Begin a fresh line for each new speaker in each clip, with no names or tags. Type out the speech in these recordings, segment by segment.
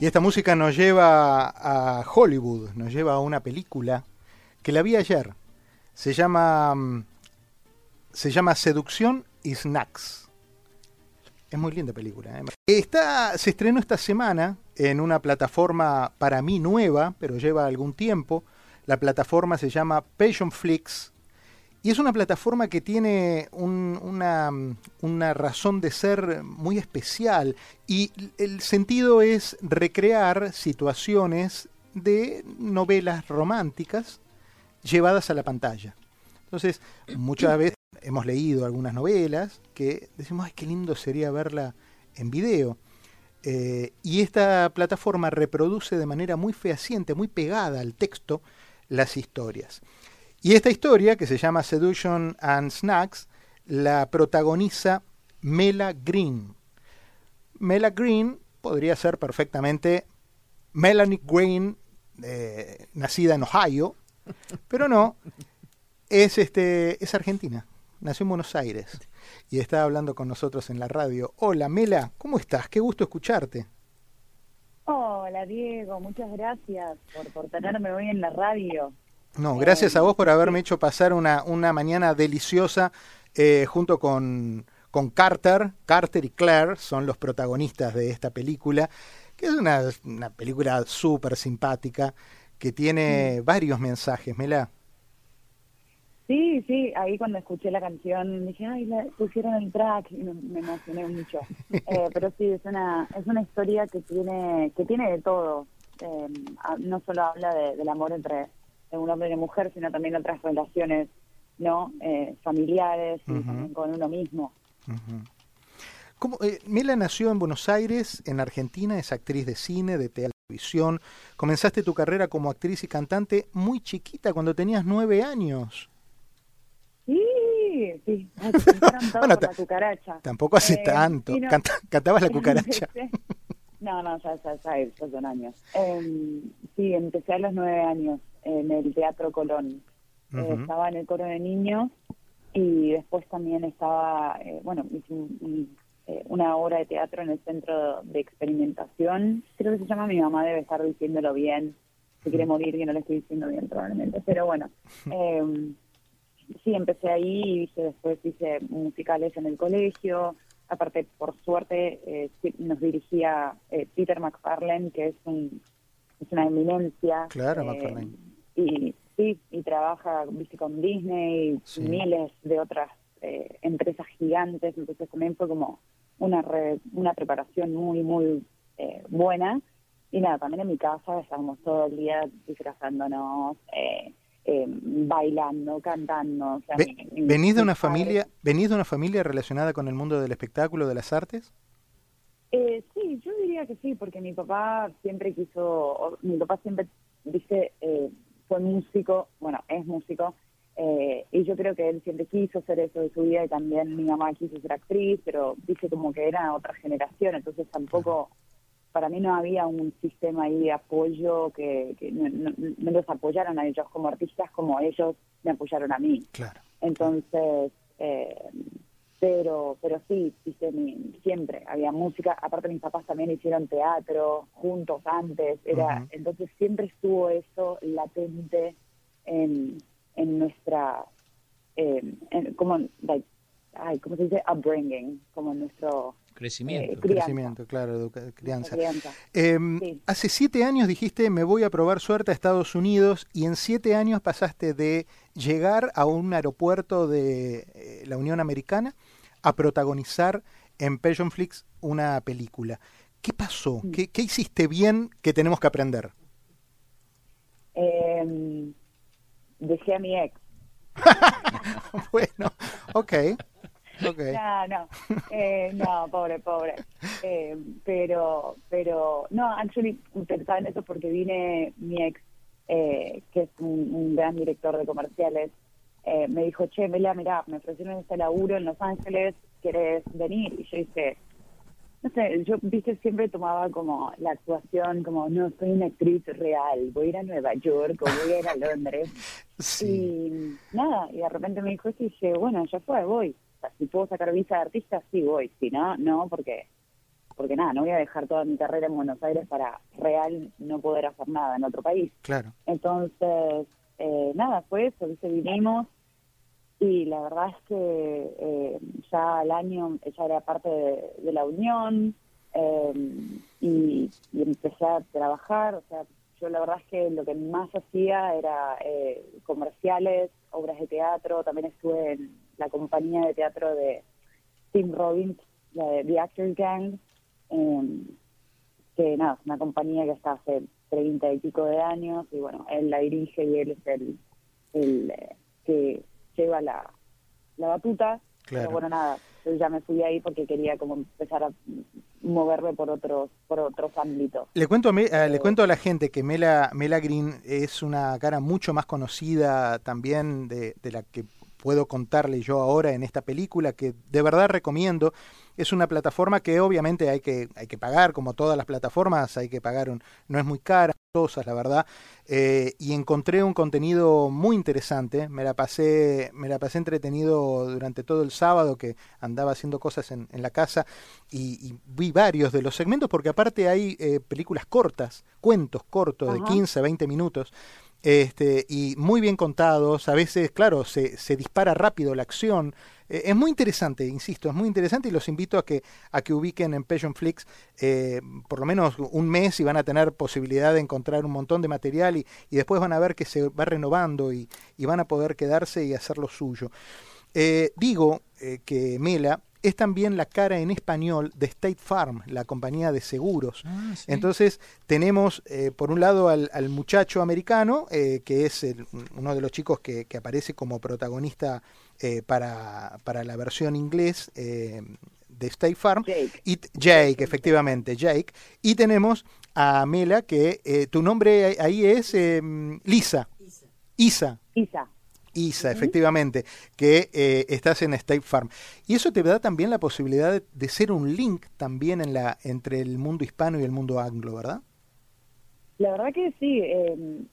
Y esta música nos lleva a Hollywood, nos lleva a una película que la vi ayer. Se llama mm, se llama Seducción y Snacks. Es muy linda película. ¿eh? Está, se estrenó esta semana en una plataforma para mí nueva, pero lleva algún tiempo. La plataforma se llama Passion Flix y es una plataforma que tiene una, razón de ser muy especial y el sentido es recrear situaciones de novelas románticas llevadas a la pantalla. Entonces, muchas veces hemos leído algunas novelas que decimos, ay, qué lindo sería verla en video. Eh, y esta plataforma reproduce de manera muy fehaciente, muy pegada al texto, las historias. Y esta historia, que se llama Seduction and Snacks, la protagoniza Mela Green. Mela Green podría ser perfectamente Melanie Green, eh, nacida en Ohio, pero no, es, este, es argentina, nació en Buenos Aires y está hablando con nosotros en la radio. Hola Mela, ¿cómo estás? Qué gusto escucharte.
Hola Diego, muchas gracias por, por tenerme hoy en la radio.
No, gracias a vos por haberme hecho pasar una, una mañana deliciosa eh, junto con, con Carter. Carter y Claire son los protagonistas de esta película, que es una, una película súper simpática que tiene varios mensajes. Mela.
Sí, sí, ahí cuando escuché la canción dije, ay, la pusieron el track y me, emocioné mucho. Eh, pero sí, es una, es una historia que tiene, que tiene de todo. Eh, no solo habla del amor entre un hombre y una mujer, sino también otras relaciones no eh, familiares y con uno mismo.
¿Cómo, eh, Mela nació en Buenos Aires, en Argentina, es actriz de cine, de televisión. Comenzaste tu carrera como actriz y cantante muy chiquita, cuando tenías nueve años.
Sí, sí. bueno, la cucaracha.
Tampoco hace eh, tanto. ¿Cantabas la cucaracha?
No, no, ya, ya, ya, ya son años. Eh, sí, empecé a los nueve años en el Teatro Colón. Eh, estaba en el coro de niños y después también estaba, eh, bueno, hice eh, una obra de teatro en el Centro de Experimentación. Creo que se llama Mi mamá debe estar diciéndolo bien. Se quiere morir y no le estoy diciendo bien probablemente. Pero bueno, em, sí, empecé ahí y hice, después hice musicales en el colegio. Aparte, por suerte, nos dirigía Peter McFarlane, que es un es una eminencia.
Claro, McFarlane
y sí, y trabaja ¿viste, con Disney y miles de otras eh, empresas gigantes, entonces también fue como una, una preparación muy, muy eh, buena. Y nada, también en mi casa estábamos todo el día disfrazándonos, eh, bailando, cantando.
¿Venís de una familia, venís de una familia relacionada con el mundo del espectáculo, de las artes?
sí, yo diría que sí, porque mi papá siempre quiso, mi papá siempre dice, fue músico, bueno, es músico, eh, y yo creo que él siempre quiso hacer eso de su vida y también mi mamá quiso ser actriz, pero dice como que era otra generación, entonces tampoco, para mí no había un sistema ahí de apoyo que, no, los apoyaron a ellos como artistas como ellos me apoyaron a mí.
Claro.
Entonces, eh, pero pero sí, siempre había música, aparte mis papás también hicieron teatro juntos antes, era entonces siempre estuvo eso latente en, en nuestra, eh, como, ay, ¿cómo se dice? Upbringing, como nuestro...
Crecimiento.
Eh, Crecimiento, claro, crianza. Em, hace siete años dijiste, me voy a probar suerte a Estados Unidos y en siete años pasaste de llegar a un aeropuerto de eh, la Unión Americana a protagonizar en Passion Flix una película. ¿Qué pasó? ¿Qué, hiciste bien que tenemos que aprender?
Eh, dejé a mi ex.
bueno, ok. Okay.
No, no, eh, no, pobre, pobre. Eh, pero, pero, no, actually, pensaba en eso porque vine mi ex, eh, que es un, gran director de comerciales, eh, me dijo, che, Mela, mirá, me ofrecieron este laburo en Los Ángeles, ¿querés venir? Y yo dije, no sé, yo, viste, siempre tomaba como la actuación como, no, soy una actriz real, voy a ir a Nueva York o voy a ir a Londres. Y nada, y de repente me dijo y dije, bueno, ya fue, voy. Si puedo sacar visa de artista, sí voy, si no, no, porque porque nada, no voy a dejar toda mi carrera en Buenos Aires para real no poder hacer nada en otro país.
Claro.
Entonces, eh, nada, fue eso, ¿viste? vinimos y la verdad es que eh, ya al año ella era parte de, la unión eh, y, empecé a trabajar, o sea, yo la verdad es que lo que más hacía era eh, comerciales, obras de teatro, también estuve en la compañía de teatro de Tim Robbins, la de The Actors Gang, em, que nada, es una compañía que está hace treinta y pico de años y bueno, él la dirige y él es el, el que lleva la, la batuta. Pero bueno, nada, yo ya me fui ahí porque quería como empezar a moverme por otros por otros ámbitos.
Le cuento a, eh, le cuento a la gente que Mela Mela Green es una cara mucho más conocida también de, de la que puedo contarle yo ahora en esta película que de verdad recomiendo. Es una plataforma que obviamente hay que, hay que pagar, como todas las plataformas, hay que pagar, un, no es muy cara, la verdad. Eh, y encontré un contenido muy interesante. Me la pasé, me la pasé entretenido durante todo el sábado que andaba haciendo cosas en, la casa y, vi varios de los segmentos porque aparte hay eh, películas cortas, cuentos cortos de 15, 20 minutos este, y muy bien contados, a veces, claro, se, se dispara rápido la acción. Eh, es muy interesante, insisto, es muy interesante y los invito a que, a que ubiquen en Passion Flix eh, por lo menos un mes y van a tener posibilidad de encontrar un montón de material y, y después van a ver que se va renovando y, y, van a poder quedarse y hacer lo suyo. Eh, digo que Mela es también la cara en español de State Farm, la compañía de seguros. Ah, Entonces tenemos eh, por un lado al, muchacho americano, eh, que es uno de los chicos que, aparece como protagonista eh, para, para, la versión inglés de State Farm.
Jake.
Y, Jake, efectivamente, Jake. Y tenemos a Mela, que tu nombre ahí es Lisa. Isa.
Isa.
Isa. ISA, efectivamente, que eh, estás en State Farm. Y eso te da también la posibilidad de, ser un link también en la, entre el mundo hispano y el mundo anglo, ¿verdad?
La verdad que sí. Em,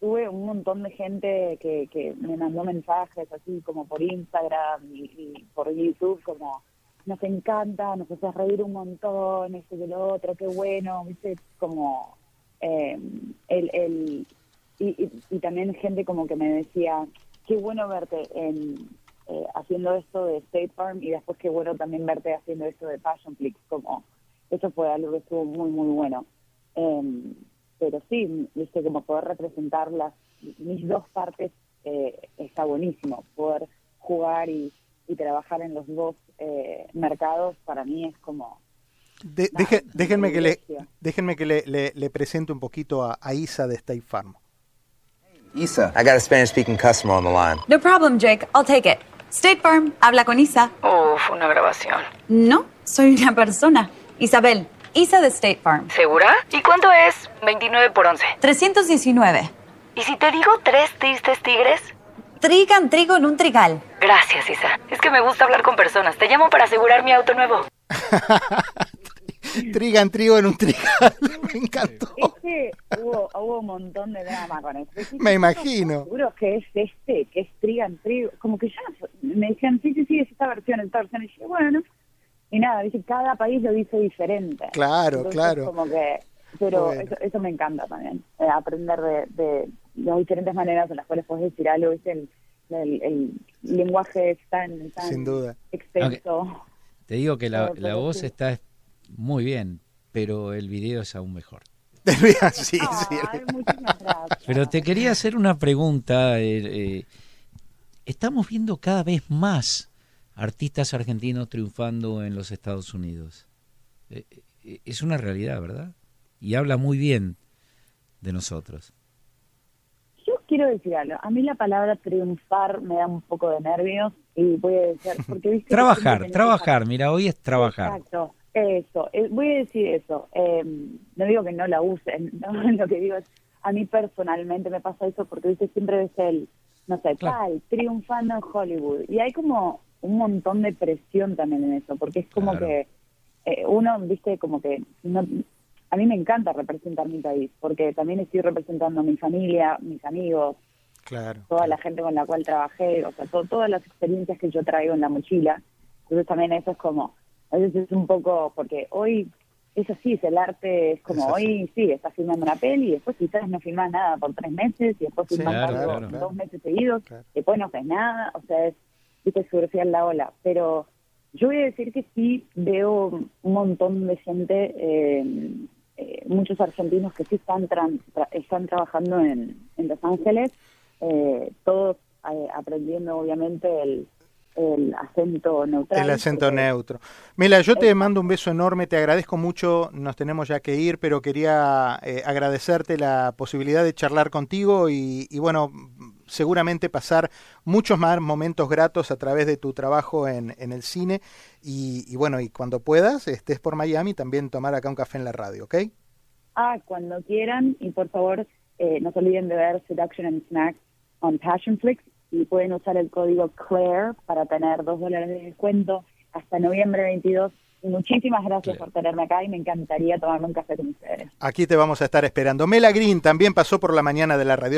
tuve un montón de gente que, que me mandó mensajes así como por Instagram y, por YouTube como nos encanta, nos hace reír un montón, esto y lo otro, qué bueno, viste, como em, el, el y, y, también gente como que me decía, qué bueno verte en, eh, haciendo esto de State Farm y después qué bueno también verte haciendo esto de Passion Flix, como eso fue algo que estuvo muy, muy bueno. Em, pero sí, viste, como poder representar las, mis dos partes eh, está buenísimo. Poder jugar y, trabajar en los dos eh, mercados para mí es como...
déjenme, que le, déjenme que le, le, presente un poquito a, a Isa de State Farm.
Isa. I got a Spanish speaking customer on the line.
No problem, Jake. I'll take it. State Farm, habla con Isa.
Uf, una grabación.
No, soy una persona. Isabel, Isa de State Farm.
¿Segura? ¿Y cuánto es 29 por 11?
319.
¿Y si te digo tres tristes tigres?
Trigan trigo en un trigal.
Gracias, Isa. Es que me gusta hablar con personas. Te llamo para asegurar mi auto nuevo.
Trigan trigo en un trigal. Me encantó.
Este hubo, hubo un montón de drama con eso.
Me imagino.
Seguro que es este, que es Trigan trigo. Como que ya me decían, sí, sí, sí, es esta versión, esta versión. Y dije, bueno, y nada, dice, cada país lo dice diferente.
Claro, claro.
Como que, pero eso, eso, me encanta también, eh, aprender de, de, las diferentes maneras en las cuales puedes decir algo, es el, el, lenguaje es tan, tan
Sin duda.
extenso.
Te digo que la, la voz está muy bien, pero el video es aún mejor.
sí, sí.
Pero te quería hacer una pregunta. Eh, eh, estamos viendo cada vez más artistas argentinos triunfando en los Estados Unidos. Eh, es una realidad, ¿verdad? Y habla muy bien de nosotros.
Yo quiero decir algo. A mí la palabra triunfar me da un poco de nervios y voy a decir, porque
trabajar, trabajar, mira, hoy es trabajar.
Exacto. Eso, eh, voy a decir eso. Eh, no digo que no la usen, lo que digo es, a mí personalmente me pasa eso porque dice siempre ves el, no sé, tal, triunfando en Hollywood. Y hay como un montón de presión también en eso, porque es como que eh, uno, viste, como que no, a mí me encanta representar mi país, porque también estoy representando a mi familia, mis amigos,
claro,
toda la gente con la cual trabajé, o sea, todas las experiencias que yo traigo en la mochila. Entonces también eso es como a veces es un poco, porque hoy es así, es el arte, es como hoy, sí, estás filmando una peli, y después quizás no filmas nada por tres meses, y después filmas algo dos meses seguidos, después no haces nada, o sea, es, viste, surfear la ola. Pero yo voy a decir que sí veo un montón de gente, eh, eh, muchos argentinos que sí están, están trabajando en, en Los Ángeles, eh, todos aprendiendo obviamente el el acento neutral.
El acento neutro. Mila, yo te mando un beso enorme, te agradezco mucho, nos tenemos ya que ir, pero quería eh, agradecerte la posibilidad de charlar contigo y, bueno, seguramente pasar muchos más momentos gratos a través de tu trabajo en, en el cine y, bueno, y cuando puedas, estés por Miami, también tomar acá un café en la radio, ¿ok?
Ah, cuando quieran y por favor eh, no se olviden de ver Seduction and Snacks on Passionflix y pueden usar el código CLAIRE para tener dos dólares de descuento hasta noviembre 22. Y muchísimas gracias por tenerme acá y me encantaría tomarme un café con ustedes.
Aquí te vamos a estar esperando. Mela Green también pasó por la mañana de la radio.